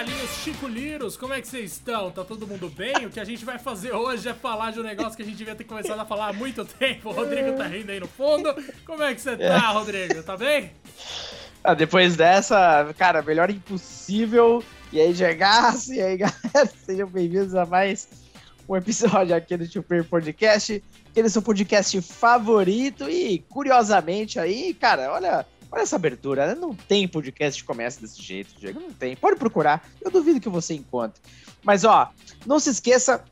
galinhos Chico Liros, como é que vocês estão? Tá todo mundo bem? O que a gente vai fazer hoje é falar de um negócio que a gente devia ter começado a falar há muito tempo. O Rodrigo tá rindo aí no fundo. Como é que você tá, Rodrigo? Tá bem? Ah, depois dessa, cara, melhor impossível. E aí, Jergaço, e aí, galera, sejam bem-vindos a mais um episódio aqui do Super Podcast, aquele seu podcast favorito. E, curiosamente, aí, cara, olha, olha essa abertura, né? Não tem podcast que começa desse jeito, Diego, não tem. Pode procurar, eu duvido que você encontre. Mas, ó, não se esqueça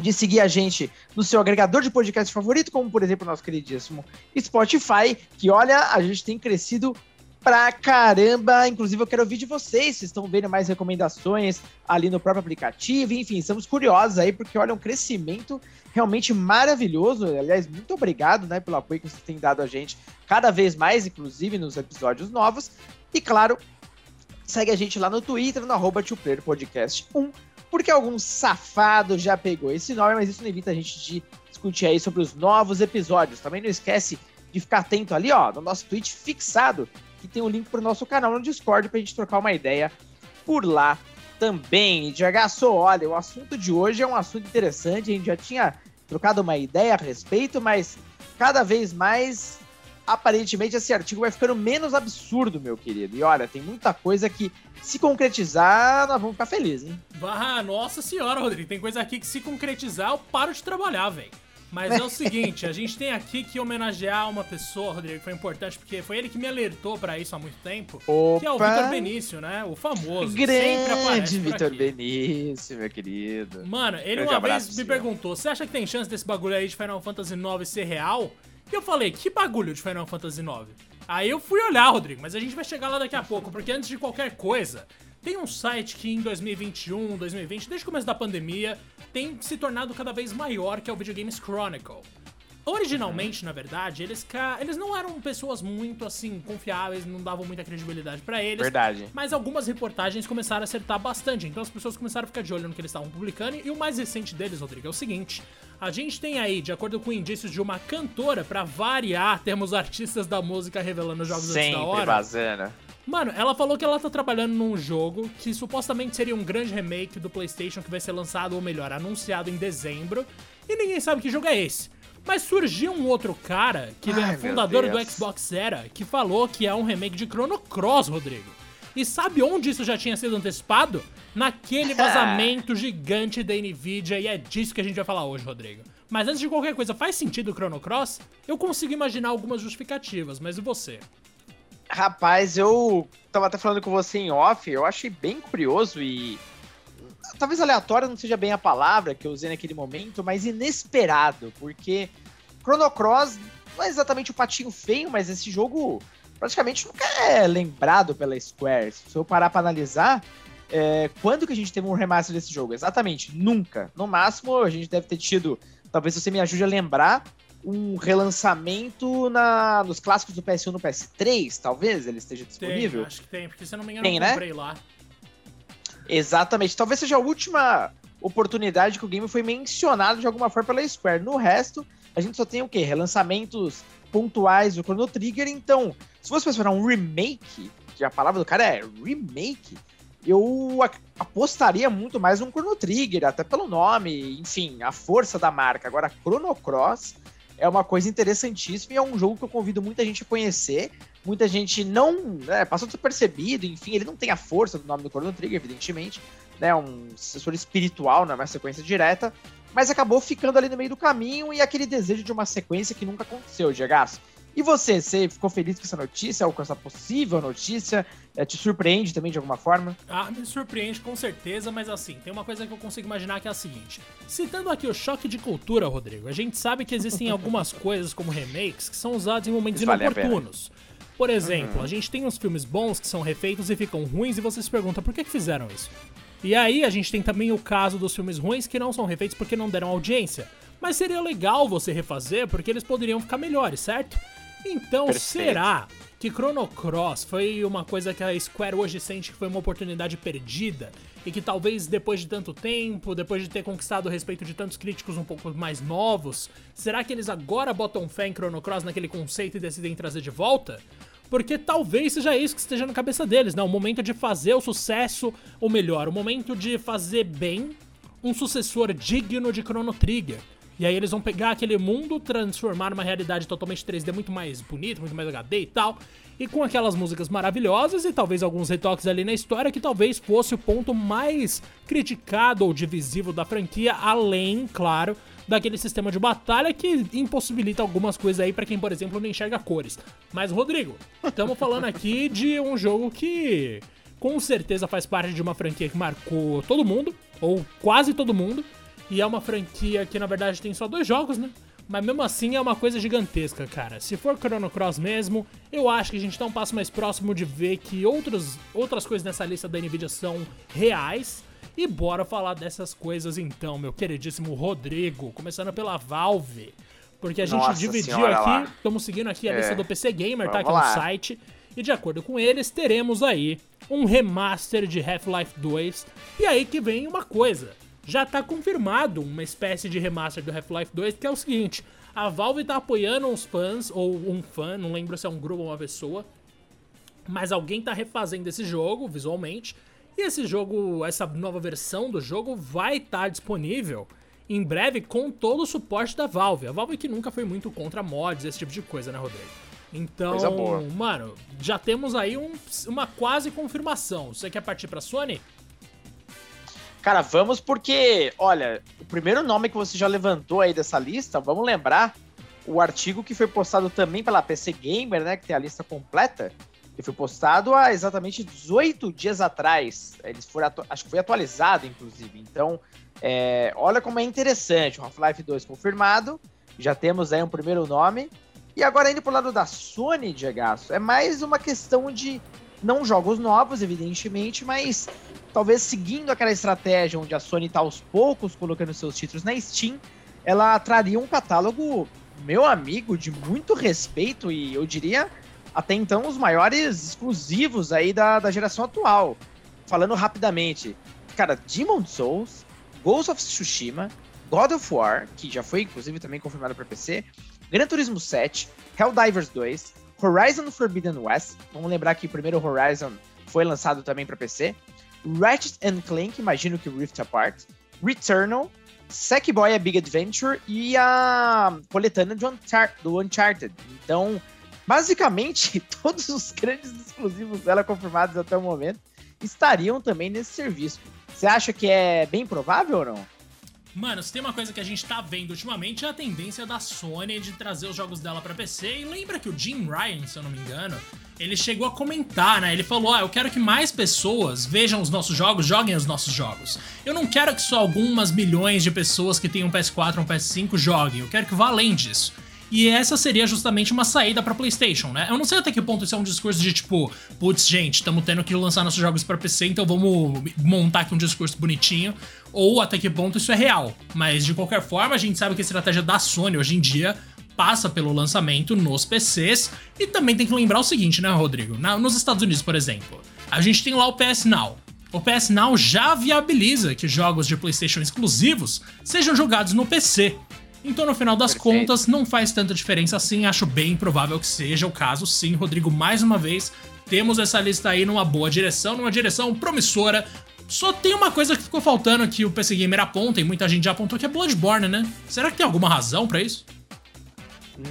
de seguir a gente no seu agregador de podcast favorito, como, por exemplo, o nosso queridíssimo Spotify, que, olha, a gente tem crescido pra caramba. Inclusive, eu quero ouvir de vocês. Vocês estão vendo mais recomendações ali no próprio aplicativo. Enfim, estamos curiosos aí, porque olha, um crescimento realmente maravilhoso. Aliás, muito obrigado né, pelo apoio que vocês têm dado a gente cada vez mais, inclusive nos episódios novos. E claro, segue a gente lá no Twitter, no arroba Podcast 1, porque algum safado já pegou esse nome, mas isso não evita a gente de discutir aí sobre os novos episódios. Também não esquece de ficar atento ali, ó, no nosso tweet fixado, que tem um link pro nosso canal no Discord pra gente trocar uma ideia por lá também. Diagaço, olha, o assunto de hoje é um assunto interessante, a gente já tinha trocado uma ideia a respeito, mas cada vez mais, aparentemente, esse artigo vai ficando menos absurdo, meu querido. E olha, tem muita coisa que, se concretizar, nós vamos ficar felizes, hein? Nossa senhora, Rodrigo, tem coisa aqui que se concretizar, eu paro de trabalhar, velho. Mas é o seguinte, a gente tem aqui que homenagear uma pessoa, Rodrigo, que foi importante, porque foi ele que me alertou para isso há muito tempo. Opa. Que é o Vitor Benício, né? O famoso. Grande Vitor Benício, meu querido. Mano, ele Grande uma vez me perguntou: você acha que tem chance desse bagulho aí de Final Fantasy IX ser real? E eu falei, que bagulho de Final Fantasy IX? Aí eu fui olhar, Rodrigo, mas a gente vai chegar lá daqui a pouco, porque antes de qualquer coisa, tem um site que em 2021, 2020, desde o começo da pandemia, tem se tornado cada vez maior, que é o Video Games Chronicle. Originalmente, na verdade, eles, eles não eram pessoas muito assim confiáveis, não davam muita credibilidade para eles. Verdade. Mas algumas reportagens começaram a acertar bastante, então as pessoas começaram a ficar de olho no que eles estavam publicando. E o mais recente deles, Rodrigo, é o seguinte: a gente tem aí, de acordo com indícios de uma cantora, para variar, temos artistas da música revelando jogos Sempre antes da hora. Vazando. Mano, ela falou que ela tá trabalhando num jogo que supostamente seria um grande remake do PlayStation que vai ser lançado, ou melhor, anunciado em dezembro. E ninguém sabe que jogo é esse. Mas surgiu um outro cara, que Ai, é fundador do Xbox Era, que falou que é um remake de Chrono Cross, Rodrigo. E sabe onde isso já tinha sido antecipado? Naquele vazamento gigante da Nvidia, e é disso que a gente vai falar hoje, Rodrigo. Mas antes de qualquer coisa, faz sentido o Chrono Cross? Eu consigo imaginar algumas justificativas, mas e você? Rapaz, eu tava até falando com você em off, eu achei bem curioso e. Talvez aleatório não seja bem a palavra que eu usei naquele momento, mas inesperado, porque Chrono Cross não é exatamente o patinho feio, mas esse jogo praticamente nunca é lembrado pela Square. Se eu parar para analisar, é, quando que a gente teve um remaster desse jogo? Exatamente, nunca. No máximo, a gente deve ter tido, talvez você me ajude a lembrar, um relançamento na, nos clássicos do PS1 no PS3, talvez ele esteja disponível? Tem, acho que tem, porque se eu não me engano tem, eu né? comprei né? lá. Exatamente, talvez seja a última oportunidade que o game foi mencionado de alguma forma pela Square. No resto, a gente só tem o quê? Relançamentos pontuais do Chrono Trigger, então, se você esperar um remake, que a palavra do cara é remake, eu apostaria muito mais no Chrono Trigger, até pelo nome, enfim, a força da marca. Agora, Chrono Cross é uma coisa interessantíssima e é um jogo que eu convido muita gente a conhecer. Muita gente não né, passou despercebido, enfim, ele não tem a força do nome do Chrono Trigger, evidentemente, né? Um sucessor espiritual, não é uma sequência direta, mas acabou ficando ali no meio do caminho e aquele desejo de uma sequência que nunca aconteceu, Diego. E você, você ficou feliz com essa notícia, ou com essa possível notícia? É, te surpreende também de alguma forma? Ah, me surpreende com certeza, mas assim, tem uma coisa que eu consigo imaginar que é a seguinte. Citando aqui o choque de cultura, Rodrigo, a gente sabe que existem algumas coisas como remakes que são usadas em momentos vale inoportunos. Por exemplo, uhum. a gente tem uns filmes bons que são refeitos e ficam ruins e você se pergunta por que, que fizeram isso? E aí a gente tem também o caso dos filmes ruins que não são refeitos porque não deram audiência. Mas seria legal você refazer porque eles poderiam ficar melhores, certo? Então, Perfeito. será que Chrono Cross foi uma coisa que a Square hoje sente que foi uma oportunidade perdida? E que talvez depois de tanto tempo, depois de ter conquistado o respeito de tantos críticos um pouco mais novos, será que eles agora botam fé em Chrono Cross naquele conceito e decidem trazer de volta? porque talvez seja isso que esteja na cabeça deles, né? O momento de fazer o sucesso, ou melhor, o momento de fazer bem um sucessor digno de Chrono Trigger. E aí eles vão pegar aquele mundo, transformar numa realidade totalmente 3D muito mais bonita, muito mais HD e tal, e com aquelas músicas maravilhosas e talvez alguns retoques ali na história que talvez fosse o ponto mais criticado ou divisivo da franquia, além, claro, daquele sistema de batalha que impossibilita algumas coisas aí para quem, por exemplo, não enxerga cores. Mas, Rodrigo, estamos falando aqui de um jogo que com certeza faz parte de uma franquia que marcou todo mundo, ou quase todo mundo, e é uma franquia que na verdade tem só dois jogos, né? Mas mesmo assim é uma coisa gigantesca, cara. Se for Chrono Cross mesmo, eu acho que a gente tá um passo mais próximo de ver que outros, outras coisas nessa lista da Nvidia são reais e bora falar dessas coisas então, meu queridíssimo Rodrigo, começando pela Valve. Porque a gente Nossa dividiu aqui, estamos seguindo aqui a é. lista do PC Gamer, tá aqui no site. E de acordo com eles, teremos aí um remaster de Half-Life 2. E aí que vem uma coisa. Já tá confirmado uma espécie de remaster do Half-Life 2, que é o seguinte: a Valve tá apoiando uns fãs, ou um fã, não lembro se é um grupo ou uma pessoa, mas alguém tá refazendo esse jogo visualmente e esse jogo, essa nova versão do jogo vai estar tá disponível em breve com todo o suporte da Valve. A Valve que nunca foi muito contra mods, esse tipo de coisa, né, Rodrigo? Então, mano, já temos aí um, uma quase confirmação. Você quer partir pra Sony? Cara, vamos porque, olha, o primeiro nome que você já levantou aí dessa lista, vamos lembrar o artigo que foi postado também pela PC Gamer, né, que tem a lista completa, ele foi postado há exatamente 18 dias atrás. Eles foram acho que foi atualizado, inclusive. Então, é, olha como é interessante. Half-Life 2 confirmado. Já temos aí um primeiro nome. E agora indo pro lado da Sony, Diego, é mais uma questão de não jogos novos, evidentemente, mas talvez seguindo aquela estratégia onde a Sony está aos poucos colocando seus títulos na Steam, ela traria um catálogo, meu amigo, de muito respeito e eu diria até então os maiores exclusivos aí da, da geração atual. Falando rapidamente, cara, Demon Souls, Ghost of Tsushima, God of War, que já foi inclusive também confirmado para PC, Gran Turismo 7, Helldivers 2, Horizon Forbidden West, vamos lembrar que o primeiro Horizon foi lançado também para PC, Ratchet and Clank, imagino que Rift Apart, Returnal, Sackboy A Big Adventure e a coletânea Unchar do Uncharted. Então, Basicamente, todos os grandes exclusivos dela confirmados até o momento estariam também nesse serviço. Você acha que é bem provável ou não? Mano, se tem uma coisa que a gente tá vendo ultimamente é a tendência da Sony de trazer os jogos dela para PC. E lembra que o Jim Ryan, se eu não me engano, ele chegou a comentar, né? Ele falou: Ah, eu quero que mais pessoas vejam os nossos jogos, joguem os nossos jogos. Eu não quero que só algumas milhões de pessoas que têm um PS4 ou um PS5 joguem. Eu quero que vá além disso. E essa seria justamente uma saída para PlayStation, né? Eu não sei até que ponto isso é um discurso de tipo, putz, gente, estamos tendo que lançar nossos jogos para PC, então vamos montar aqui um discurso bonitinho. Ou até que ponto isso é real. Mas de qualquer forma, a gente sabe que a estratégia da Sony hoje em dia passa pelo lançamento nos PCs. E também tem que lembrar o seguinte, né, Rodrigo? Na, nos Estados Unidos, por exemplo, a gente tem lá o PS Now. O PS Now já viabiliza que jogos de PlayStation exclusivos sejam jogados no PC. Então, no final das Perfeito. contas, não faz tanta diferença assim. Acho bem provável que seja o caso, sim. Rodrigo, mais uma vez, temos essa lista aí numa boa direção, numa direção promissora. Só tem uma coisa que ficou faltando que o PC Gamer aponta, e muita gente já apontou, que é Bloodborne, né? Será que tem alguma razão para isso?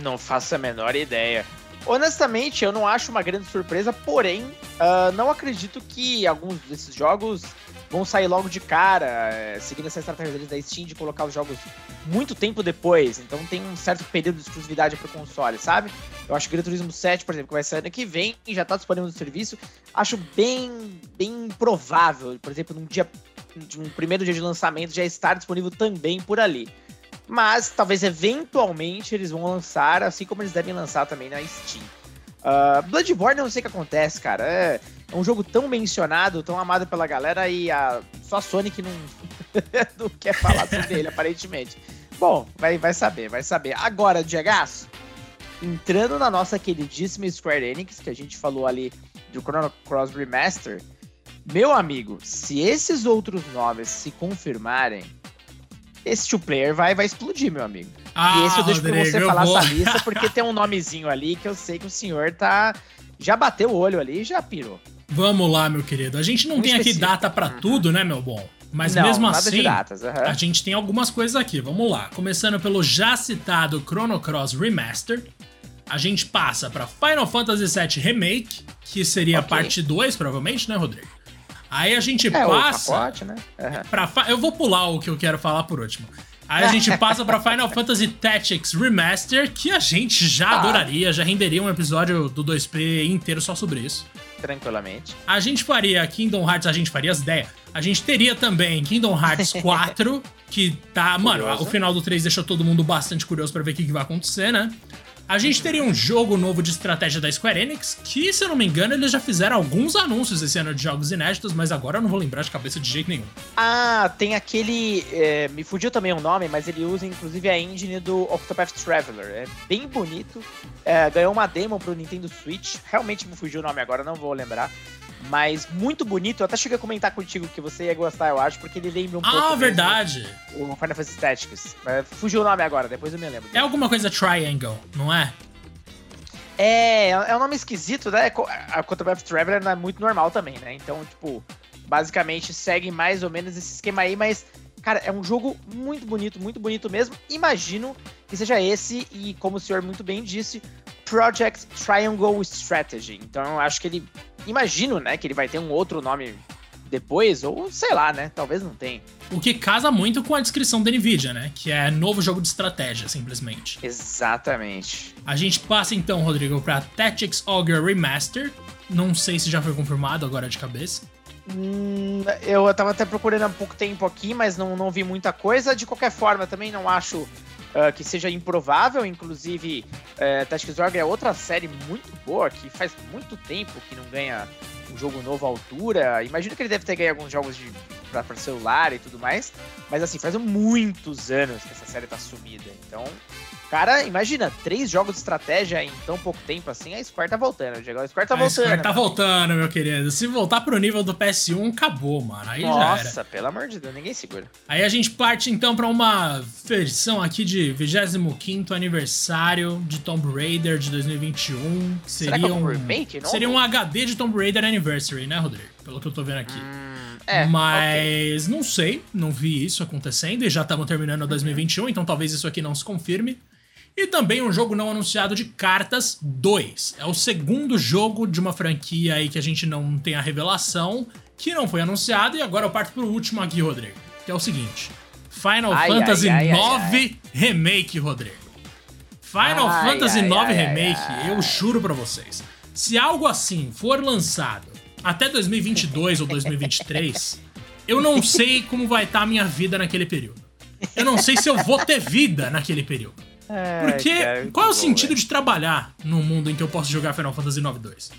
Não faço a menor ideia. Honestamente, eu não acho uma grande surpresa, porém, uh, não acredito que alguns desses jogos vão sair logo de cara, é, seguindo essa estratégia deles da Steam de colocar os jogos muito tempo depois. Então tem um certo período de exclusividade pro console, sabe? Eu acho que Gran Turismo 7, por exemplo, que vai sair ano que vem já tá disponível no serviço, acho bem, bem provável, por exemplo, num dia, primeiro dia de lançamento já estar disponível também por ali. Mas talvez eventualmente eles vão lançar, assim como eles devem lançar também na Steam. Uh, Bloodborne, eu não sei o que acontece, cara. É, é, um jogo tão mencionado, tão amado pela galera e a, só a Sony que não, não quer falar sobre ele, aparentemente. Bom, vai, vai saber, vai saber. Agora, Diego, entrando na nossa queridíssima Square Enix, que a gente falou ali do Chrono Cross Remaster, meu amigo, se esses outros nomes se confirmarem, esse two player vai, vai explodir, meu amigo. Ah, e esse eu deixo Rodrigo, pra você falar vou... essa lista, porque tem um nomezinho ali que eu sei que o senhor tá, já bateu o olho ali e já pirou. Vamos lá, meu querido. A gente não um tem específico. aqui data para uhum. tudo, né, meu bom? Mas não, mesmo assim, uhum. a gente tem algumas coisas aqui. Vamos lá. Começando pelo já citado Chrono Cross Remaster. A gente passa para Final Fantasy VII Remake, que seria okay. parte 2, provavelmente, né, Rodrigo? Aí a gente é, passa. Pacote, né? Uhum. Pra, eu vou pular o que eu quero falar por último. Aí a gente passa para Final Fantasy Tactics Remaster, que a gente já ah. adoraria, já renderia um episódio do 2P inteiro só sobre isso. Tranquilamente. A gente faria Kingdom Hearts, a gente faria as ideias. A gente teria também Kingdom Hearts 4, que tá. Curioso. Mano, o final do 3 deixou todo mundo bastante curioso para ver o que, que vai acontecer, né? A gente teria um jogo novo de estratégia da Square Enix, que, se eu não me engano, eles já fizeram alguns anúncios esse ano de jogos inéditos, mas agora eu não vou lembrar de cabeça de jeito nenhum. Ah, tem aquele. É, me fugiu também o nome, mas ele usa inclusive a engine do Octopath Traveler. É bem bonito. É, ganhou uma demo pro Nintendo Switch. Realmente me fugiu o nome agora, não vou lembrar mas muito bonito. Eu até cheguei a comentar contigo que você ia gostar, eu acho, porque ele lembra um ah, pouco. Ah, verdade! O Final Fantasy Tactics. Fugiu o nome agora, depois eu me lembro. É alguma coisa Triangle, não é? É, é um nome esquisito, né? A Octopath Traveler não é muito normal também, né? Então, tipo, basicamente segue mais ou menos esse esquema aí, mas, cara, é um jogo muito bonito, muito bonito mesmo. Imagino que seja esse, e como o senhor muito bem disse, Project Triangle Strategy. Então, eu acho que ele imagino, né, que ele vai ter um outro nome depois, ou sei lá, né? Talvez não tenha. O que casa muito com a descrição da Nvidia, né? Que é novo jogo de estratégia, simplesmente. Exatamente. A gente passa então, Rodrigo, pra Tactics Ogre Remaster. Não sei se já foi confirmado agora de cabeça. Hum, eu tava até procurando há pouco tempo aqui, mas não, não vi muita coisa. De qualquer forma, também não acho uh, que seja improvável. Inclusive, uh, Tactics Ogre é outra série muito boa que faz muito tempo que não ganha um jogo novo à altura. Imagino que ele deve ter ganho alguns jogos de para celular e tudo mais, mas assim, faz muitos anos que essa série tá sumida. Então, Cara, imagina, três jogos de estratégia em tão pouco tempo assim, a Square tá voltando, Diego. A Square tá a voltando. A Square tá voltando, meu querido. Se voltar pro nível do PS1, acabou, mano. Aí Nossa, já Nossa, pelo amor de Deus, ninguém segura. Aí a gente parte então pra uma versão aqui de 25 aniversário de Tomb Raider de 2021. Seria Será que é um, remake, não? Seria um HD de Tomb Raider Anniversary, né, Rodrigo? Pelo que eu tô vendo aqui. Hum, é, Mas okay. não sei, não vi isso acontecendo e já estamos terminando 2021, então talvez isso aqui não se confirme. E também um jogo não anunciado de Cartas 2. É o segundo jogo de uma franquia aí que a gente não tem a revelação, que não foi anunciado, e agora eu parto pro último aqui, Rodrigo. Que é o seguinte: Final ai, Fantasy ai, IX Remake, Rodrigo. Final Fantasy IX Remake, eu juro para vocês. Se algo assim for lançado até 2022 ou 2023, eu não sei como vai estar tá a minha vida naquele período. Eu não sei se eu vou ter vida naquele período. Porque cara, qual é o bom, sentido de trabalhar num mundo em que eu posso jogar Final Fantasy IX 2?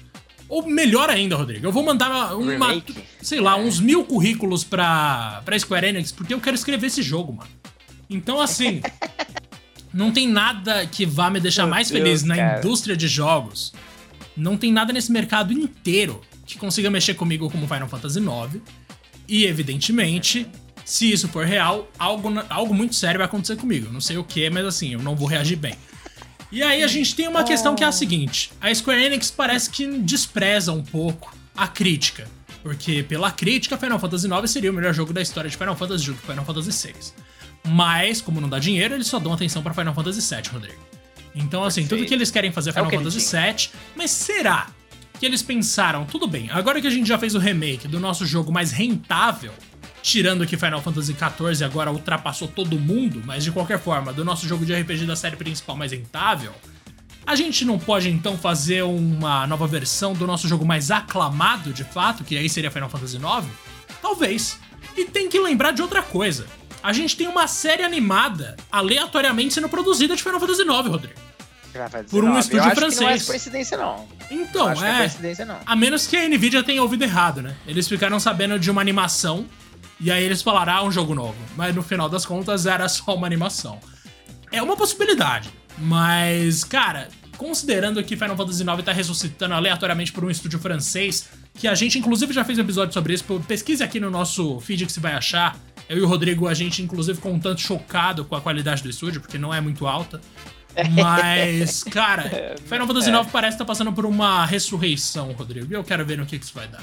Ou melhor ainda, Rodrigo, eu vou mandar uma, sei lá, uns mil currículos pra, pra Square Enix, porque eu quero escrever esse jogo, mano. Então, assim, não tem nada que vá me deixar Meu mais Deus, feliz na cara. indústria de jogos. Não tem nada nesse mercado inteiro que consiga mexer comigo como Final Fantasy IX. E, evidentemente, se isso for real, algo, algo muito sério vai acontecer comigo. Não sei o que, mas assim, eu não vou reagir bem. E aí a gente tem uma questão que é a seguinte: a Square Enix parece que despreza um pouco a crítica. Porque pela crítica, Final Fantasy IX seria o melhor jogo da história de Final Fantasy junto com Final Fantasy VI. Mas, como não dá dinheiro, eles só dão atenção para Final Fantasy VII, Rodrigo. Então, assim, Perfeito. tudo que eles querem fazer é Final é Fantasy VII, mas será que eles pensaram, tudo bem, agora que a gente já fez o remake do nosso jogo mais rentável, tirando que Final Fantasy XIV agora ultrapassou todo mundo, mas de qualquer forma, do nosso jogo de RPG da série principal mais rentável, a gente não pode então fazer uma nova versão do nosso jogo mais aclamado, de fato, que aí seria Final Fantasy IX? Talvez. E tem que lembrar de outra coisa. A gente tem uma série animada aleatoriamente sendo produzida de Final Fantasy IX, Rodrigo. Por um estúdio Eu francês. não é coincidência, não. Então, é. é coincidência, não. A menos que a Nvidia tenha ouvido errado, né? Eles ficaram sabendo de uma animação e aí eles falaram, ah, um jogo novo. Mas no final das contas era só uma animação. É uma possibilidade. Mas, cara, considerando que Final Fantasy IX tá ressuscitando aleatoriamente por um estúdio francês, que a gente inclusive já fez um episódio sobre isso, pesquise aqui no nosso feed que você vai achar. Eu e o Rodrigo, a gente inclusive ficou um tanto chocado com a qualidade do estúdio, porque não é muito alta. Mas, cara, é, Final Fantasy IX é. parece estar tá passando por uma ressurreição, Rodrigo. E eu quero ver no que, que isso vai dar.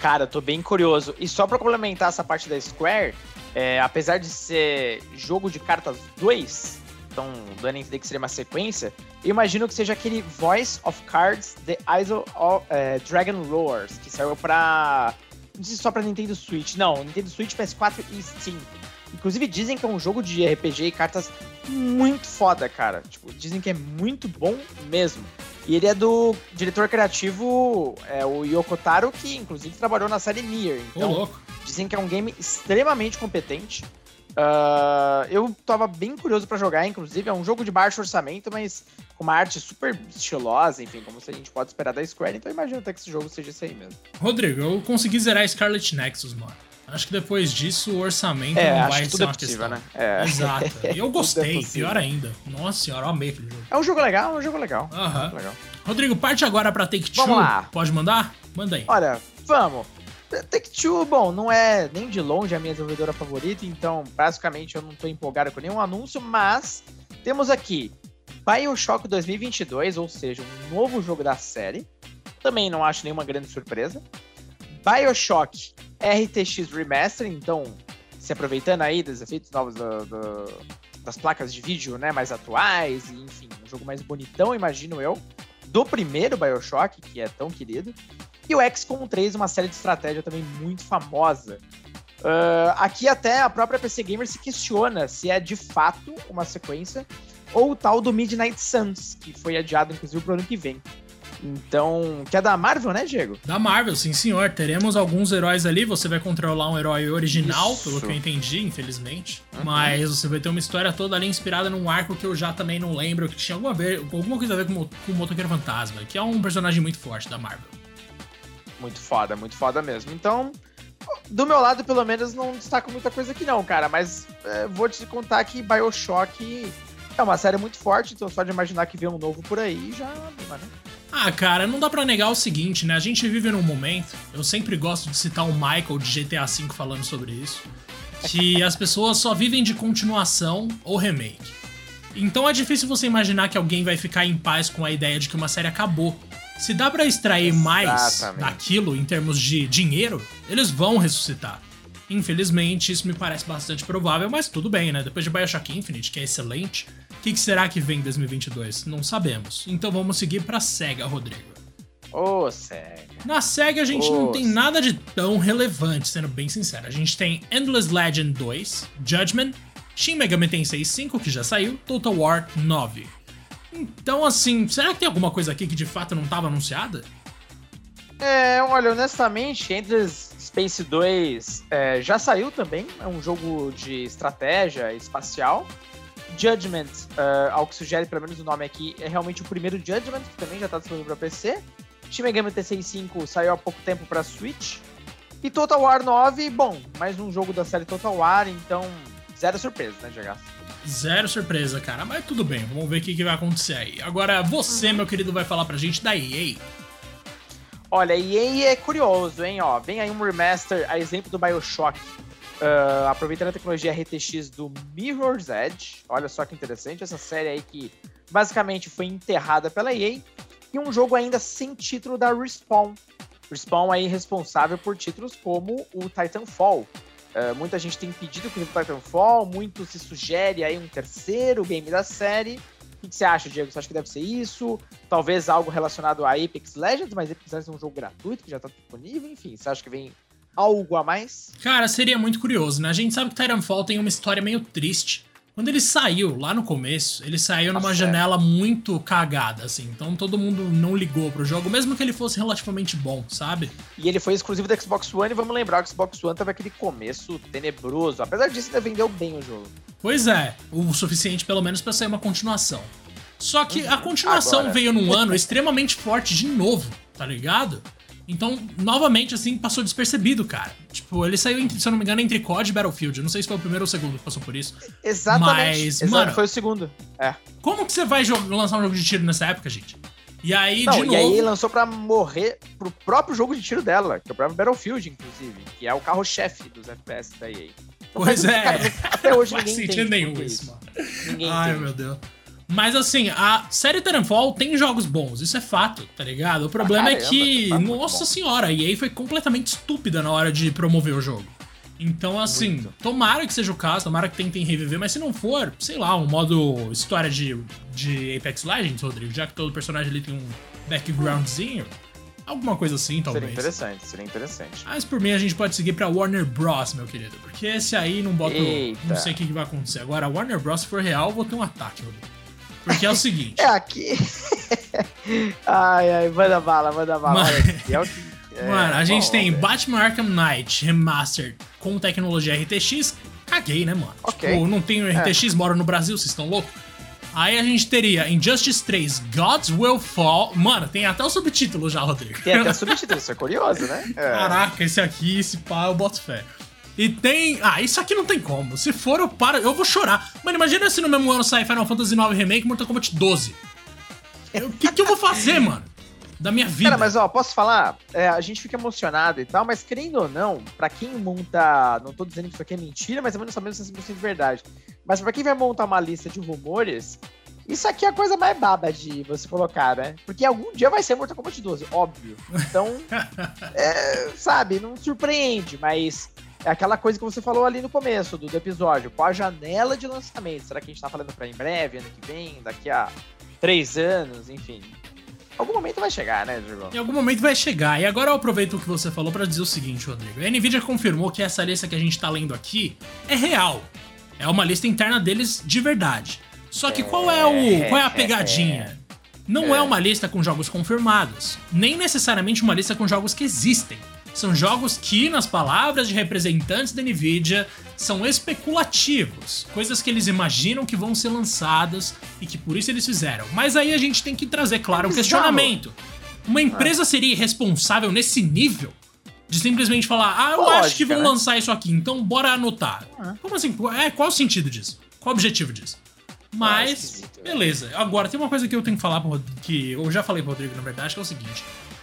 Cara, tô bem curioso. E só pra complementar essa parte da Square, é, apesar de ser jogo de cartas 2, então dando a entender que seria uma sequência, eu imagino que seja aquele Voice of Cards The Isle of é, Dragon Roars, que saiu pra. Não sei se só pra Nintendo Switch. Não, Nintendo Switch, PS4 e Steam. Inclusive dizem que é um jogo de RPG e cartas muito foda, cara. Tipo, dizem que é muito bom mesmo. E ele é do diretor criativo, é o Yoko Taro, que inclusive trabalhou na série Nier. Então, dizem que é um game extremamente competente. Uh, eu tava bem curioso para jogar, inclusive, é um jogo de baixo orçamento, mas com uma arte super estilosa, enfim, como a gente pode esperar da Square, então imagino até que esse jogo seja esse aí mesmo. Rodrigo, eu consegui zerar Scarlet Nexus, mano. Acho que depois disso o orçamento é, não vai ser é uma possível, questão. Né? É. Exato. E eu é gostei, é pior ainda. Nossa senhora, eu amei aquele jogo. É um jogo legal, é um jogo legal. Aham. Uh -huh. Rodrigo, parte agora pra Take Two. Vamos lá. Pode mandar? Manda aí. Olha, vamos. Take Two, bom, não é nem de longe a minha desenvolvedora favorita, então basicamente eu não tô empolgado com nenhum anúncio, mas temos aqui Bioshock 2022, ou seja, um novo jogo da série. Também não acho nenhuma grande surpresa. Bioshock RTX Remaster, então, se aproveitando aí dos efeitos novos do, do, das placas de vídeo né, mais atuais, e, enfim, um jogo mais bonitão, imagino eu, do primeiro Bioshock, que é tão querido, e o XCOM 3, uma série de estratégia também muito famosa. Uh, aqui até a própria PC Gamer se questiona se é de fato uma sequência ou o tal do Midnight Suns, que foi adiado inclusive para o ano que vem. Então, que é da Marvel, né, Diego? Da Marvel, sim, senhor. Teremos alguns heróis ali. Você vai controlar um herói original, Isso. pelo que eu entendi, infelizmente. Uhum. Mas você vai ter uma história toda ali inspirada num arco que eu já também não lembro, que tinha alguma, ver, alguma coisa a ver com, com o Motoqueiro Fantasma, que é um personagem muito forte da Marvel. Muito foda, muito foda mesmo. Então, do meu lado, pelo menos, não destaco muita coisa aqui não, cara. Mas é, vou te contar que Bioshock é uma série muito forte, então só de imaginar que vem um novo por aí já anima, né? Ah, cara, não dá para negar o seguinte, né? A gente vive num momento, eu sempre gosto de citar o Michael de GTA V falando sobre isso, que as pessoas só vivem de continuação ou remake. Então é difícil você imaginar que alguém vai ficar em paz com a ideia de que uma série acabou. Se dá para extrair Exatamente. mais daquilo em termos de dinheiro, eles vão ressuscitar. Infelizmente, isso me parece bastante provável, mas tudo bem, né? Depois de Bioshock Infinite, que é excelente, o que, que, será que vem em 2022? Não sabemos. Então vamos seguir pra SEGA, Rodrigo. Ô, oh, SEGA. Na SEGA a gente oh, não tem nada de tão relevante, sendo bem sincero. A gente tem Endless Legend 2, Judgment, Shin Megami Tensei 5, que já saiu, Total War 9. Então, assim, será que tem alguma coisa aqui que de fato não estava anunciada? É, olha, honestamente, Endless Space 2 é, já saiu também. É um jogo de estratégia espacial. Judgment, uh, ao que sugere pelo menos o nome aqui, é realmente o primeiro Judgment, que também já está disponível para PC. Shin Megami Tensei 5 saiu há pouco tempo para Switch. E Total War 9, bom, mais um jogo da série Total War, então zero surpresa, né, Diego? Zero surpresa, cara, mas tudo bem, vamos ver o que, que vai acontecer aí. Agora, você, uhum. meu querido, vai falar pra gente da EA. Olha, EA é curioso, hein? Ó, vem aí um remaster, a exemplo do Bioshock, uh, aproveitando a tecnologia RTX do Mirror's Edge. Olha só que interessante, essa série aí que basicamente foi enterrada pela EA. E um jogo ainda sem título da Respawn. Respawn aí responsável por títulos como o Titanfall. Uh, muita gente tem pedido o Titanfall, muito se sugere aí um terceiro game da série. O que você acha, Diego? Você acha que deve ser isso? Talvez algo relacionado a Apex Legends, mas Apex Legends é um jogo gratuito que já está disponível, enfim. Você acha que vem algo a mais? Cara, seria muito curioso, né? A gente sabe que Titanfall tem uma história meio triste. Quando ele saiu, lá no começo, ele saiu numa Nossa, janela muito cagada, assim. Então todo mundo não ligou pro jogo, mesmo que ele fosse relativamente bom, sabe? E ele foi exclusivo do Xbox One, e vamos lembrar que o Xbox One teve aquele começo tenebroso. Apesar disso, ainda vendeu bem o jogo. Pois é, o suficiente pelo menos para sair uma continuação. Só que a continuação Agora. veio num ano extremamente forte de novo, tá ligado? Então, novamente, assim, passou despercebido, cara. Tipo, ele saiu, se eu não me engano, entre COD e Battlefield. Eu não sei se foi o primeiro ou o segundo que passou por isso. Exatamente. Mas, mano, foi o segundo. É. Como que você vai lançar um jogo de tiro nessa época, gente? E aí, não, de novo... E aí lançou pra morrer pro próprio jogo de tiro dela, que é o próprio Battlefield, inclusive, que é o carro-chefe dos FPS da EA. Então, pois é. Cara, até hoje não ninguém faz sentido nenhum isso, mano. Ninguém Ai, entende. meu Deus. Mas assim, a série Titanfall tem jogos bons, isso é fato, tá ligado? O problema ah, caramba, é que, tá nossa senhora, a EA foi completamente estúpida na hora de promover o jogo. Então, assim, Muito. tomara que seja o caso, tomara que tentem reviver, mas se não for, sei lá, um modo história de, de Apex Legends, Rodrigo, já que todo personagem ali tem um backgroundzinho, alguma coisa assim, talvez. Seria interessante, seria interessante. Mas por mim a gente pode seguir pra Warner Bros, meu querido, porque esse aí não bota. Não sei o que, que vai acontecer. Agora, Warner Bros, se for real, eu vou ter um ataque, Rodrigo. Porque é o seguinte. é aqui. ai, ai, manda bala, manda bala. é o que. É, Mano, a gente bom, tem Batman Arkham Knight Remastered com tecnologia RTX. Caguei, né, mano? Ok. Tipo, não tenho RTX, é. moro no Brasil, vocês estão loucos? Aí a gente teria Injustice 3, Gods Will Fall. Mano, tem até o subtítulo já, Rodrigo. Tem até o subtítulo, isso é curioso, né? É. Caraca, esse aqui, esse pá, eu boto fé. E tem. Ah, isso aqui não tem como. Se for, eu paro. Eu vou chorar. Mano, imagina se no mesmo ano sair Final Fantasy IX Remake Mortal Kombat 12. O que, que eu vou fazer, mano? da minha vida. Cara, mas ó, posso falar? É, a gente fica emocionado e tal, mas querendo ou não, para quem monta. Não tô dizendo que isso aqui é mentira, mas eu não sabendo se é 100% de verdade. Mas para quem vai montar uma lista de rumores, isso aqui é a coisa mais baba de você colocar, né? Porque algum dia vai ser Mortal Kombat 12, óbvio. Então, é, sabe, não surpreende, mas é aquela coisa que você falou ali no começo do, do, episódio. Qual a janela de lançamento? Será que a gente tá falando pra em breve, ano que vem, daqui a três anos, enfim? algum momento vai chegar, né, Diego? Em algum momento vai chegar. E agora eu aproveito o que você falou para dizer o seguinte, Rodrigo. A Nvidia confirmou que essa lista que a gente tá lendo aqui é real. É uma lista interna deles de verdade. Só que qual é o qual é a pegadinha? Não é. é uma lista com jogos confirmados, nem necessariamente uma lista com jogos que existem. São jogos que, nas palavras de representantes da Nvidia, são especulativos, coisas que eles imaginam que vão ser lançadas e que por isso eles fizeram. Mas aí a gente tem que trazer, claro, um questionamento. Uma empresa seria irresponsável nesse nível? De simplesmente falar, ah, eu Lógica, acho que vão né? lançar isso aqui, então bora anotar. Como assim? É, qual o sentido disso? Qual o objetivo disso? Mas, beleza. Agora, tem uma coisa que eu tenho que falar, que eu já falei pro Rodrigo, na verdade, que é o seguinte.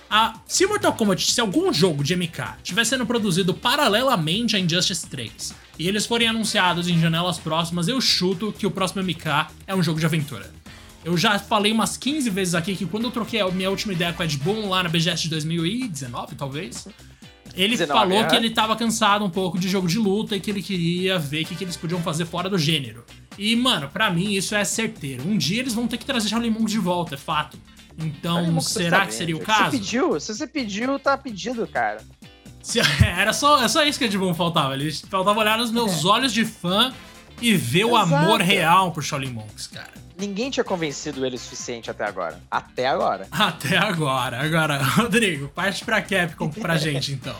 A, se Mortal Kombat, se algum jogo de MK estiver sendo produzido paralelamente a Injustice 3 e eles forem anunciados em janelas próximas, eu chuto que o próximo MK é um jogo de aventura. Eu já falei umas 15 vezes aqui que quando eu troquei a minha última ideia com o Ed Boon lá na BGS de 2019, talvez, ele 19, falou é. que ele tava cansado um pouco de jogo de luta e que ele queria ver o que, que eles podiam fazer fora do gênero. E, mano, para mim isso é certeiro. Um dia eles vão ter que trazer Shaolin Monk de volta, é fato. Então, será que seria o caso? Você pediu, se você pediu, tá pedido, cara. Se, era só, é só isso que de bom faltava. Ele faltava olhar nos meus é. olhos de fã e ver Exato. o amor real por Shaolin Monks, cara. Ninguém tinha convencido ele o suficiente até agora. Até agora. Até agora. Agora, Rodrigo, parte pra Capcom pra gente, então.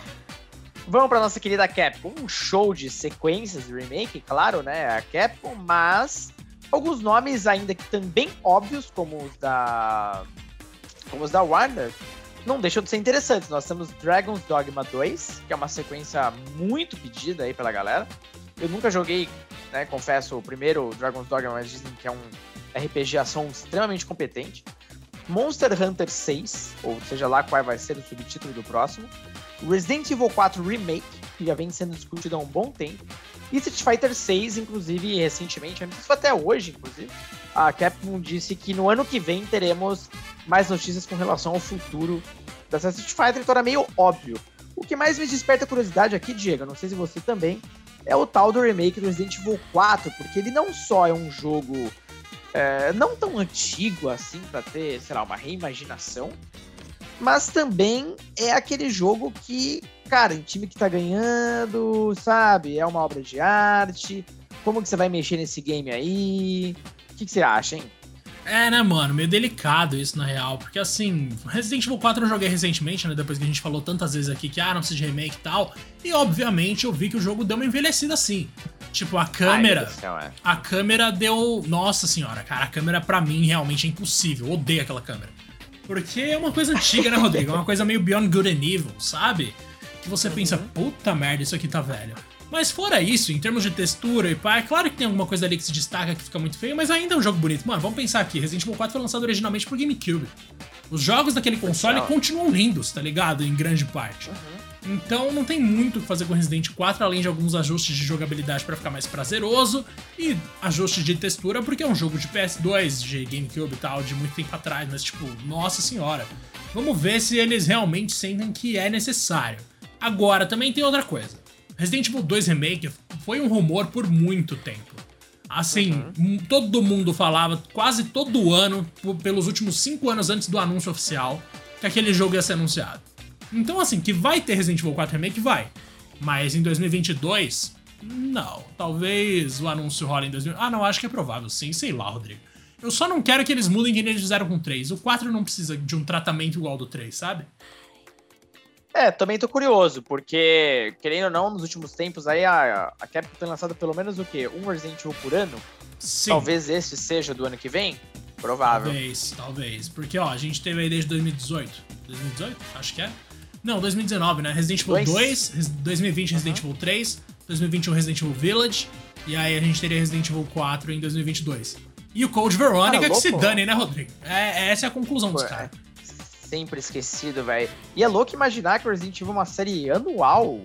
Vamos pra nossa querida Capcom. Um show de sequências de remake, claro, né? A Capcom, mas alguns nomes ainda que também óbvios, como os da como os da Warner, não deixam de ser interessantes. Nós temos Dragon's Dogma 2, que é uma sequência muito pedida aí pela galera. Eu nunca joguei, né, confesso, o primeiro Dragon's Dogma, mas dizem que é um RPG ação extremamente competente. Monster Hunter 6, ou seja lá qual vai ser o subtítulo do próximo. Resident Evil 4 Remake, que já vem sendo discutido há um bom tempo. E Street Fighter 6, inclusive, recentemente, não sei até hoje, inclusive, a Capcom disse que no ano que vem teremos mais notícias com relação ao futuro da Street Fighter, então era meio óbvio. O que mais me desperta curiosidade aqui, Diego, não sei se você também, é o tal do remake do Resident Evil 4, porque ele não só é um jogo é, não tão antigo assim para ter, sei lá, uma reimaginação, mas também é aquele jogo que, cara, em time que tá ganhando, sabe, é uma obra de arte. Como que você vai mexer nesse game aí? O que, que você acha, hein? É, né, mano? Meio delicado isso, na real. Porque, assim, Resident Evil 4 eu joguei recentemente, né? Depois que a gente falou tantas vezes aqui que, ah, não precisa de remake e tal. E, obviamente, eu vi que o jogo deu uma envelhecida assim. Tipo, a câmera. Ai, é. a câmera deu. Nossa senhora, cara, a câmera pra mim realmente é impossível. Eu odeio aquela câmera. Porque é uma coisa antiga, né, Rodrigo? É uma coisa meio Beyond Good and Evil, sabe? Que você uhum. pensa, puta merda, isso aqui tá velho. Mas fora isso, em termos de textura e pá, é claro que tem alguma coisa ali que se destaca que fica muito feio, mas ainda é um jogo bonito. Mano, vamos pensar aqui, Resident Evil 4 foi lançado originalmente por GameCube. Os jogos daquele console continuam lindos, tá ligado? Em grande parte. Uhum. Então não tem muito o que fazer com Resident 4, além de alguns ajustes de jogabilidade para ficar mais prazeroso e ajustes de textura, porque é um jogo de PS2, de GameCube e tal, de muito tempo atrás, mas tipo, nossa senhora. Vamos ver se eles realmente sentem que é necessário. Agora, também tem outra coisa. Resident Evil 2 Remake foi um rumor por muito tempo. Assim, uhum. todo mundo falava, quase todo ano, pelos últimos 5 anos antes do anúncio oficial, que aquele jogo ia ser anunciado. Então, assim, que vai ter Resident Evil 4 Remake, vai. Mas em 2022, não. Talvez o anúncio role em 2022. Ah, não, acho que é provável, sim. Sei lá, Rodrigo. Eu só não quero que eles mudem que eles fizeram com o 3. O 4 não precisa de um tratamento igual ao do 3, sabe? É, também tô curioso, porque, querendo ou não, nos últimos tempos aí a, a Capcom tem lançado pelo menos o quê? Um Resident Evil por ano? Sim. Talvez esse seja do ano que vem? Provável. Talvez, talvez. Porque, ó, a gente teve aí desde 2018. 2018? Acho que é. Não, 2019, né? Resident Evil 2, 2020 Resident Evil 3, 2021 Resident Evil Village, e aí a gente teria Resident Evil 4 em 2022. E o Code Veronica que se dane, né, Rodrigo? É, essa é a conclusão dos caras. Sempre esquecido, velho. E é louco imaginar que o Resident Evil é uma série anual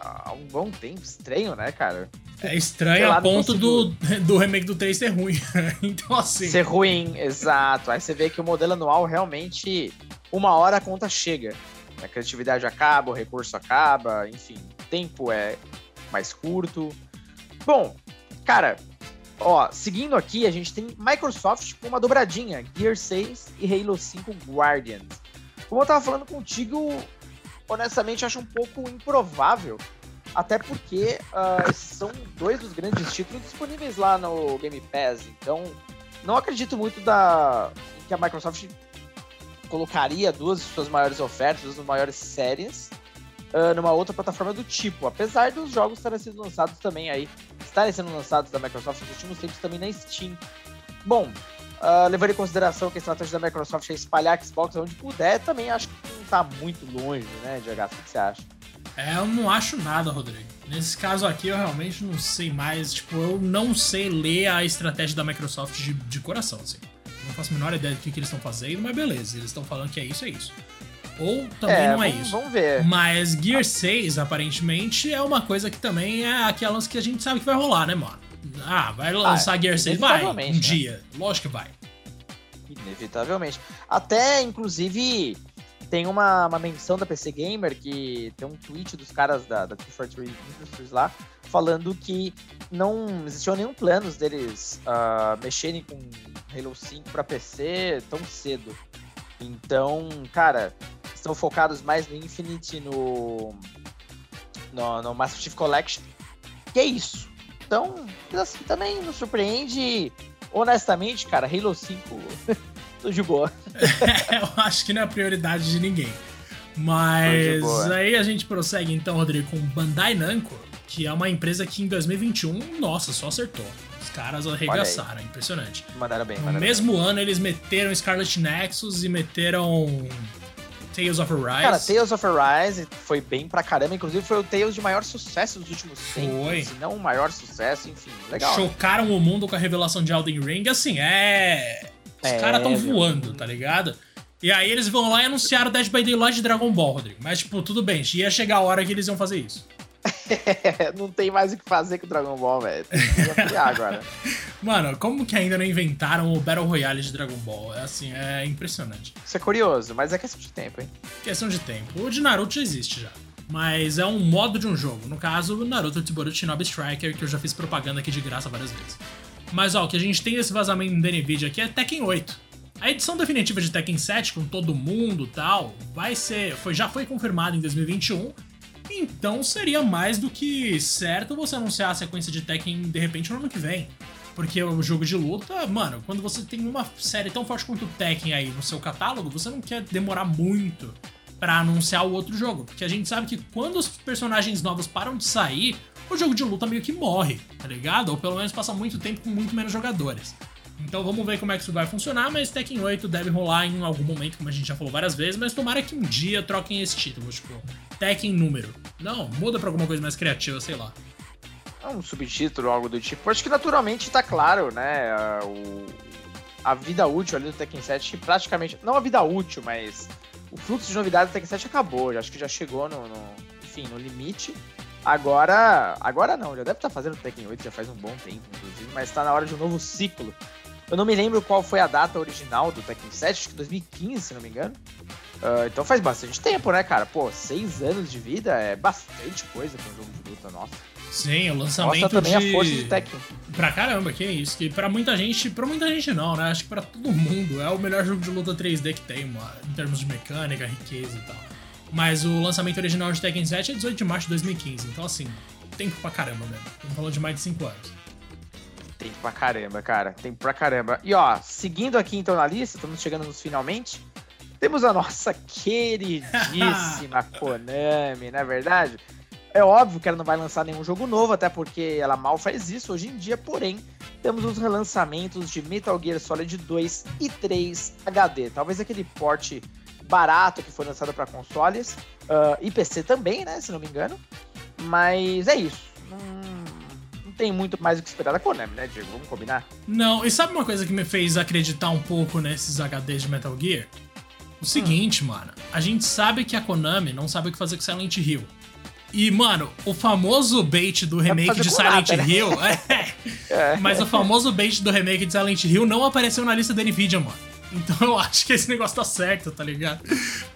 há um bom tempo. Estranho, né, cara? É estranho lá, a ponto do, do remake do 3 ser ruim. então, assim. Ser ruim, exato. Aí você vê que o modelo anual realmente, uma hora a conta chega. A criatividade acaba, o recurso acaba, enfim, o tempo é mais curto. Bom, cara, ó, seguindo aqui, a gente tem Microsoft com uma dobradinha, Gear 6 e Halo 5 Guardians. Como eu tava falando contigo, honestamente acho um pouco improvável, até porque uh, são dois dos grandes títulos disponíveis lá no Game Pass, então não acredito muito da que a Microsoft colocaria duas de suas maiores ofertas, duas das maiores séries, uh, numa outra plataforma do tipo. Apesar dos jogos estarem sendo lançados também aí, estarem sendo lançados da Microsoft nos últimos tempos também na Steam. Bom, uh, levando em consideração que a estratégia da Microsoft é espalhar Xbox onde puder, também acho que não está muito longe, né, de O que você acha? É, eu não acho nada, Rodrigo. Nesse caso aqui, eu realmente não sei mais. Tipo, eu não sei ler a estratégia da Microsoft de, de coração, assim. Não faço a menor ideia do que, que eles estão fazendo, mas beleza, eles estão falando que é isso, é isso. Ou também é, não é vamos, isso. Vamos ver. Mas Gear 6, aparentemente, é uma coisa que também é aquelas que a gente sabe que vai rolar, né, mano? Ah, vai lançar ah, Gear 6? Vai, um né? dia. Lógico que vai. Inevitavelmente. Até, inclusive, tem uma, uma menção da PC Gamer que tem um tweet dos caras da, da 243 Industries lá falando que não existiam nenhum planos deles uh, mexerem com Halo 5 para PC tão cedo. Então, cara, estão focados mais no Infinite, no, no, no Master Chief Collection. Que é isso. Então, assim, também nos surpreende. Honestamente, cara, Halo 5 tô de boa. eu acho que não é prioridade de ninguém. Mas aí a gente prossegue então, Rodrigo, com Bandai Namco, que é uma empresa que em 2021, nossa, só acertou. Os caras arregaçaram, impressionante. Mandaram bem, mandaram No mesmo bem. ano eles meteram Scarlet Nexus e meteram Tales of Arise. Cara, Tales of Arise foi bem pra caramba. Inclusive, foi o Tales de maior sucesso dos últimos tempos. Foi. Se não o maior sucesso, enfim. Legal. Chocaram né? o mundo com a revelação de Elden Ring. Assim, é. Os é, caras tão voando, tá ligado? E aí eles vão lá e anunciaram Dead by Daylight de Dragon Ball, Rodrigo. Mas, tipo, tudo bem, ia chegar a hora que eles iam fazer isso. não tem mais o que fazer com o Dragon Ball, velho. Tem que criar agora. Mano, como que ainda não inventaram o Battle Royale de Dragon Ball? É assim, é impressionante. Isso é curioso, mas é questão de tempo, hein? Questão de tempo. O de Naruto já existe já. Mas é um modo de um jogo. No caso, o Naruto Tsuboru Shinobi Striker, que eu já fiz propaganda aqui de graça várias vezes. Mas ó, o que a gente tem desse vazamento da Nvidia aqui é Tekken 8. A edição definitiva de Tekken 7 com todo mundo tal, vai ser, foi, já foi confirmada em 2021. Então seria mais do que certo você anunciar a sequência de Tekken de repente no ano que vem. Porque o jogo de luta, mano, quando você tem uma série tão forte quanto o Tekken aí no seu catálogo, você não quer demorar muito para anunciar o outro jogo. Porque a gente sabe que quando os personagens novos param de sair, o jogo de luta meio que morre, tá ligado? Ou pelo menos passa muito tempo com muito menos jogadores. Então vamos ver como é que isso vai funcionar, mas Tekken 8 deve rolar em algum momento, como a gente já falou várias vezes, mas tomara que um dia troquem esse título, tipo, Tekken número. Não, muda pra alguma coisa mais criativa, sei lá. É um subtítulo, algo do tipo. Acho que naturalmente tá claro, né? O, a vida útil ali do Tekken 7 praticamente. Não a vida útil, mas o fluxo de novidades do Tekken 7 acabou. Acho que já chegou no, no enfim, no limite. Agora, agora não, já deve estar tá fazendo Tekken 8, já faz um bom tempo, inclusive, mas está na hora de um novo ciclo. Eu não me lembro qual foi a data original do Tekken 7, acho que 2015, se não me engano. Uh, então faz bastante tempo, né, cara? Pô, seis anos de vida é bastante coisa pra um jogo de luta, nossa. Sim, o lançamento Nossa, também de... a força de Tekken. Pra caramba, que é isso. Que pra muita gente, pra muita gente não, né? Acho que pra todo mundo é o melhor jogo de luta 3D que tem, mano, em termos de mecânica, riqueza e tal. Mas o lançamento original de Tekken 7 é 18 de março de 2015, então assim, tempo pra caramba mesmo. Estamos falando de mais de 5 anos. Tempo pra caramba, cara. Tempo pra caramba. E ó, seguindo aqui então na lista, estamos chegando nos finalmente. Temos a nossa queridíssima Konami, não é verdade? É óbvio que ela não vai lançar nenhum jogo novo, até porque ela mal faz isso hoje em dia, porém, temos os relançamentos de Metal Gear Solid 2 e 3 HD. Talvez aquele porte barato que foi lançado para consoles uh, e PC também, né? Se não me engano. Mas é isso. Tem muito mais o que esperar da Konami, né, Diego? Vamos combinar? Não, e sabe uma coisa que me fez acreditar um pouco nesses HDs de Metal Gear? O seguinte, hum. mano, a gente sabe que a Konami não sabe o que fazer com Silent Hill. E, mano, o famoso bait do remake de Silent nada, né? Hill. É, é. Mas o famoso bait do remake de Silent Hill não apareceu na lista da Nvidia, mano. Então eu acho que esse negócio tá certo, tá ligado?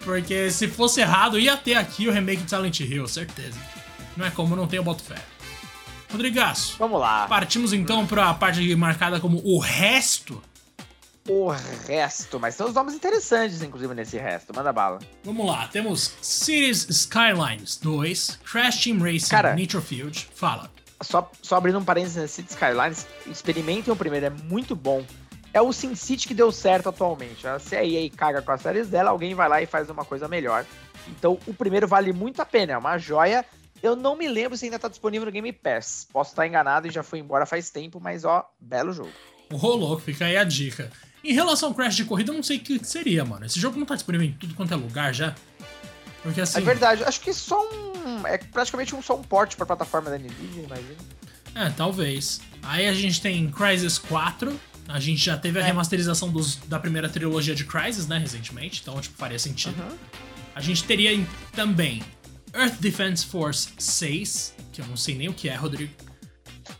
Porque se fosse errado, ia ter aqui o remake de Silent Hill, certeza. Não é como não tem o boto fé. Rodrigaço. Vamos lá. Partimos então pra parte marcada como o resto o resto. Mas tem uns nomes interessantes, inclusive, nesse resto. Manda bala. Vamos lá. Temos Cities Skylines 2, Crash Team Racing Cara, Nitro Field. Fala. Só, só abrindo um parênteses na Cities Skylines, experimentem o primeiro, é muito bom. É o SimCity que deu certo atualmente. Se a EA caga com as séries dela, alguém vai lá e faz uma coisa melhor. Então, o primeiro vale muito a pena. É uma joia. Eu não me lembro se ainda tá disponível no Game Pass. Posso estar enganado e já foi embora faz tempo, mas ó, belo jogo. Louco, fica aí a dica. Em relação ao Crash de corrida, eu não sei o que seria, mano. Esse jogo não tá disponível em tudo quanto é lugar já. Porque assim. É verdade, acho que só um. É praticamente um, só um port pra plataforma da Nvidia, imagina. É, talvez. Aí a gente tem Crysis 4. A gente já teve a é. remasterização dos, da primeira trilogia de Crysis, né, recentemente. Então, tipo, faria sentido. Uhum. A gente teria também Earth Defense Force 6, que eu não sei nem o que é, Rodrigo.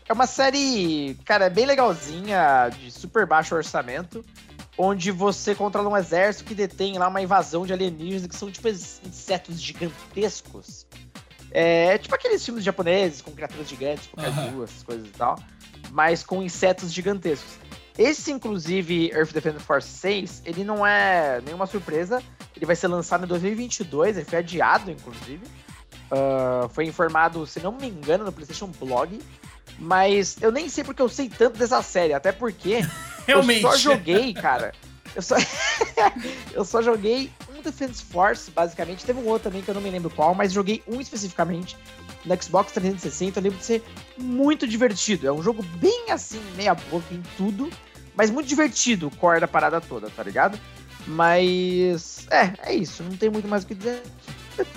É uma série, cara, bem legalzinha, de super baixo orçamento, onde você controla um exército que detém lá uma invasão de alienígenas que são tipo insetos gigantescos. É tipo aqueles filmes japoneses com criaturas gigantes, com uhum. essas coisas e tal, mas com insetos gigantescos. Esse, inclusive, Earth Defense Force 6, ele não é nenhuma surpresa. Ele vai ser lançado em 2022, ele foi adiado, inclusive. Uh, foi informado, se não me engano, no PlayStation Blog. Mas eu nem sei porque eu sei tanto dessa série, até porque Realmente. eu só joguei, cara. Eu só, eu só joguei um Defense Force, basicamente. Teve um outro também que eu não me lembro qual, mas joguei um especificamente no Xbox 360. Eu lembro de ser muito divertido. É um jogo bem assim, meia boca em tudo, mas muito divertido o core da parada toda, tá ligado? Mas é, é isso. Não tem muito mais o que dizer.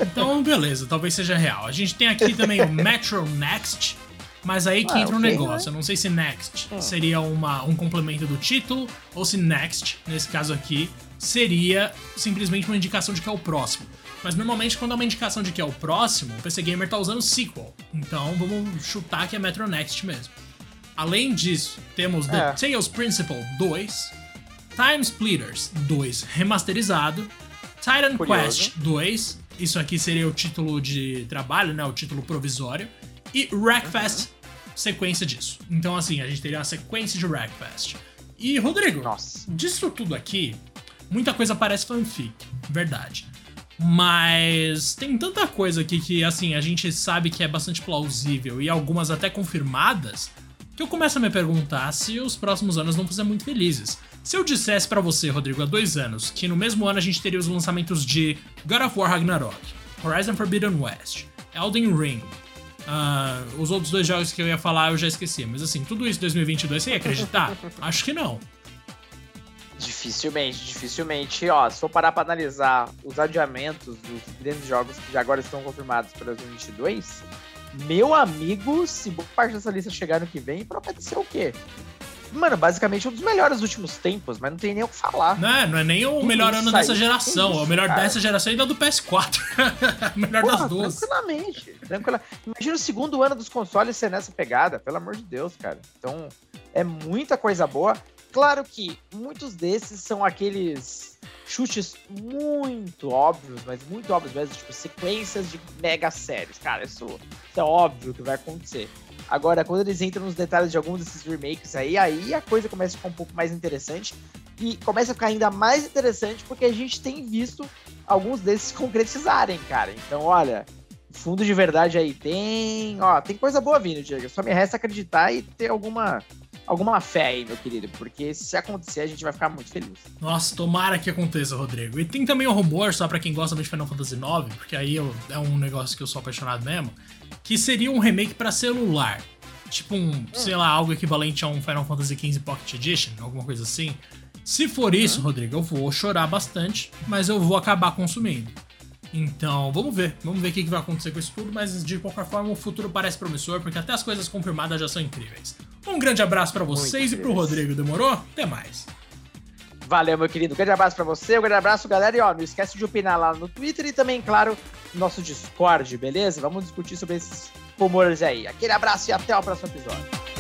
Então, beleza, talvez seja real. A gente tem aqui também o Metro Next mas aí que ah, entra um okay, negócio. Né? Eu não sei se Next ah. seria uma, um complemento do título ou se Next, nesse caso aqui, seria simplesmente uma indicação de que é o próximo. Mas normalmente, quando é uma indicação de que é o próximo, o PC Gamer tá usando sequel. Então vamos chutar que é Metro Next mesmo. Além disso, temos The é. Tales Principle 2, Time Splitters 2 remasterizado, Titan Curioso. Quest 2, isso aqui seria o título de trabalho, né? O título provisório e Wreckfest, uhum. sequência disso. Então, assim, a gente teria uma sequência de Wreckfest. E, Rodrigo, Nossa. disso tudo aqui, muita coisa parece fanfic, verdade. Mas tem tanta coisa aqui que, assim, a gente sabe que é bastante plausível e algumas até confirmadas, que eu começo a me perguntar se os próximos anos não vão ser muito felizes. Se eu dissesse para você, Rodrigo, há dois anos, que no mesmo ano a gente teria os lançamentos de God of War Ragnarok, Horizon Forbidden West, Elden Ring, Uh, os outros dois jogos que eu ia falar eu já esqueci. Mas assim, tudo isso em 2022, você ia acreditar? Acho que não. Dificilmente, dificilmente. Ó, se for parar pra analisar os adiamentos dos grandes jogos que já agora estão confirmados para 2022, meu amigo, se boa parte dessa lista chegar no que vem, promete ser o quê? mano, basicamente um dos melhores dos últimos tempos, mas não tem nem o que falar. Não é, não é nem o melhor ano dessa geração, isso, o melhor cara. dessa geração ainda é do PS4. o melhor Porra, das duas. Tranquilamente, tranquila. Imagina o segundo ano dos consoles ser nessa pegada, pelo amor de Deus, cara. Então, é muita coisa boa. Claro que muitos desses são aqueles chutes muito óbvios, mas muito óbvios mesmo, tipo sequências de mega séries. Cara, isso, isso é óbvio que vai acontecer. Agora, quando eles entram nos detalhes de alguns desses remakes aí, aí a coisa começa a ficar um pouco mais interessante. E começa a ficar ainda mais interessante porque a gente tem visto alguns desses concretizarem, cara. Então, olha, fundo de verdade aí tem. Ó, tem coisa boa vindo, Diego. Só me resta acreditar e ter alguma alguma fé aí, meu querido, porque se acontecer a gente vai ficar muito feliz. Nossa, tomara que aconteça, Rodrigo. E tem também o um rumor, só para quem gosta de Final Fantasy IX, porque aí eu, é um negócio que eu sou apaixonado mesmo, que seria um remake para celular. Tipo um, hum. sei lá, algo equivalente a um Final Fantasy XV Pocket Edition, alguma coisa assim. Se for isso, uhum. Rodrigo, eu vou chorar bastante, mas eu vou acabar consumindo. Então, vamos ver. Vamos ver o que vai acontecer com isso tudo, mas de qualquer forma o futuro parece promissor, porque até as coisas confirmadas já são incríveis. Um grande abraço para vocês Muito e pro Rodrigo, demorou? Até mais. Valeu, meu querido. Um grande abraço para você, um grande abraço, galera. E ó, não esquece de opinar lá no Twitter e também, claro, no nosso Discord, beleza? Vamos discutir sobre esses rumores aí. Aquele abraço e até o próximo episódio.